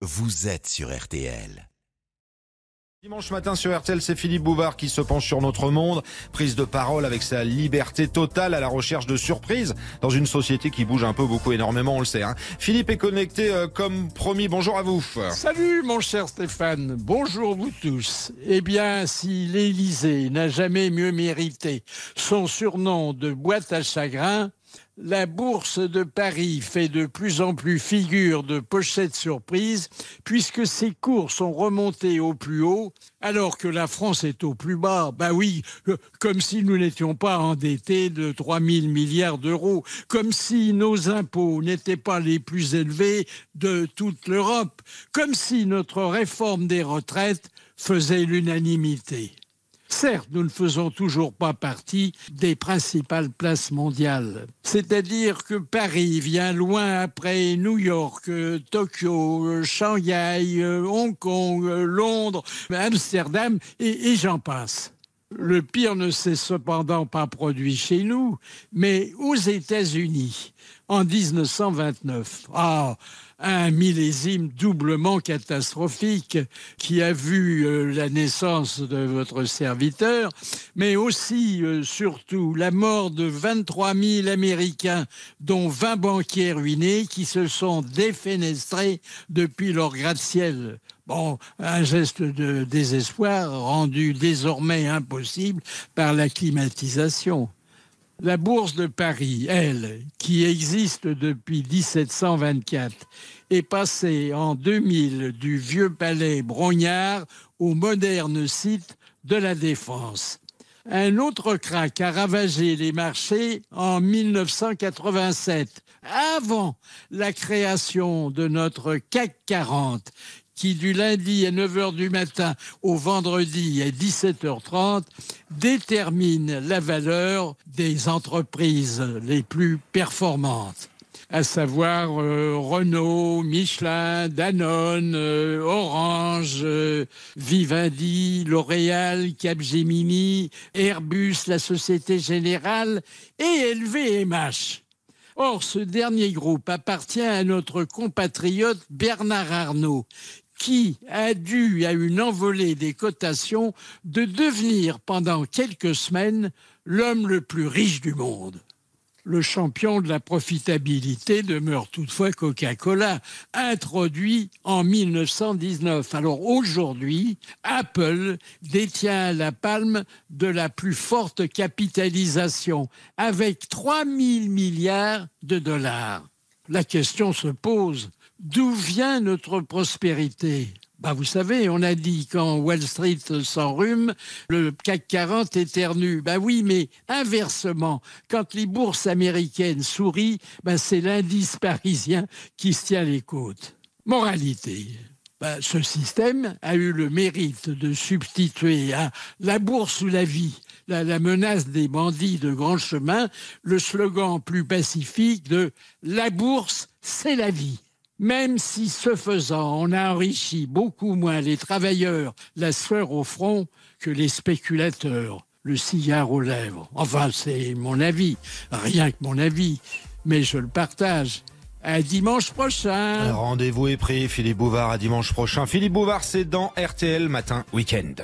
vous êtes sur RTL. Dimanche matin sur RTL, c'est Philippe Bouvard qui se penche sur notre monde. Prise de parole avec sa liberté totale à la recherche de surprises dans une société qui bouge un peu beaucoup énormément, on le sait. hein. Philippe est connecté euh, comme promis. Bonjour à vous. Salut mon cher Stéphane, bonjour vous tous. Eh bien, si l'Élysée n'a jamais mieux mérité son surnom de boîte à chagrin, la bourse de Paris fait de plus en plus figure de pochette surprise puisque ses cours sont remontés au plus haut alors que la France est au plus bas. Bah oui, euh, comme si nous n'étions pas endettés de 3 000 milliards d'euros, comme si nos impôts n'étaient pas les plus élevés de toute l'Europe, comme si notre réforme des retraites faisait l'unanimité. Certes, nous ne faisons toujours pas partie des principales places mondiales. C'est-à-dire que Paris vient loin après New York, Tokyo, Shanghai, Hong Kong, Londres, Amsterdam et j'en passe. Le pire ne s'est cependant pas produit chez nous, mais aux États-Unis, en 1929. Ah, un millésime doublement catastrophique qui a vu euh, la naissance de votre serviteur, mais aussi, euh, surtout, la mort de 23 000 Américains, dont 20 banquiers ruinés qui se sont défenestrés depuis leur gratte-ciel. Bon, un geste de désespoir rendu désormais impossible par la climatisation. La bourse de Paris, elle, qui existe depuis 1724, est passée en 2000 du vieux palais Brognard au moderne site de la Défense. Un autre crack a ravagé les marchés en 1987, avant la création de notre CAC 40, qui du lundi à 9h du matin au vendredi à 17h30 détermine la valeur des entreprises les plus performantes à savoir euh, Renault, Michelin, Danone, euh, Orange, euh, Vivendi, L'Oréal, Capgemini, Airbus, la Société Générale et LVMH. Or, ce dernier groupe appartient à notre compatriote Bernard Arnault, qui a dû à une envolée des cotations de devenir pendant quelques semaines l'homme le plus riche du monde. Le champion de la profitabilité demeure toutefois Coca-Cola, introduit en 1919. Alors aujourd'hui, Apple détient la palme de la plus forte capitalisation, avec 3 000 milliards de dollars. La question se pose, d'où vient notre prospérité? Bah, vous savez, on a dit quand Wall Street s'enrhume, le CAC 40 éternue. Bah oui, mais inversement, quand les bourses américaines sourient, bah c'est l'indice parisien qui se tient les côtes. Moralité. Bah, ce système a eu le mérite de substituer à la bourse ou la vie, la, menace des bandits de grand chemin, le slogan plus pacifique de la bourse, c'est la vie. Même si, ce faisant, on a enrichi beaucoup moins les travailleurs, la sueur au front, que les spéculateurs, le cigare aux lèvres. Enfin, c'est mon avis, rien que mon avis, mais je le partage. À dimanche prochain. Rendez-vous est pris, Philippe Bouvard, à dimanche prochain. Philippe Bouvard, c'est dans RTL Matin Week-end.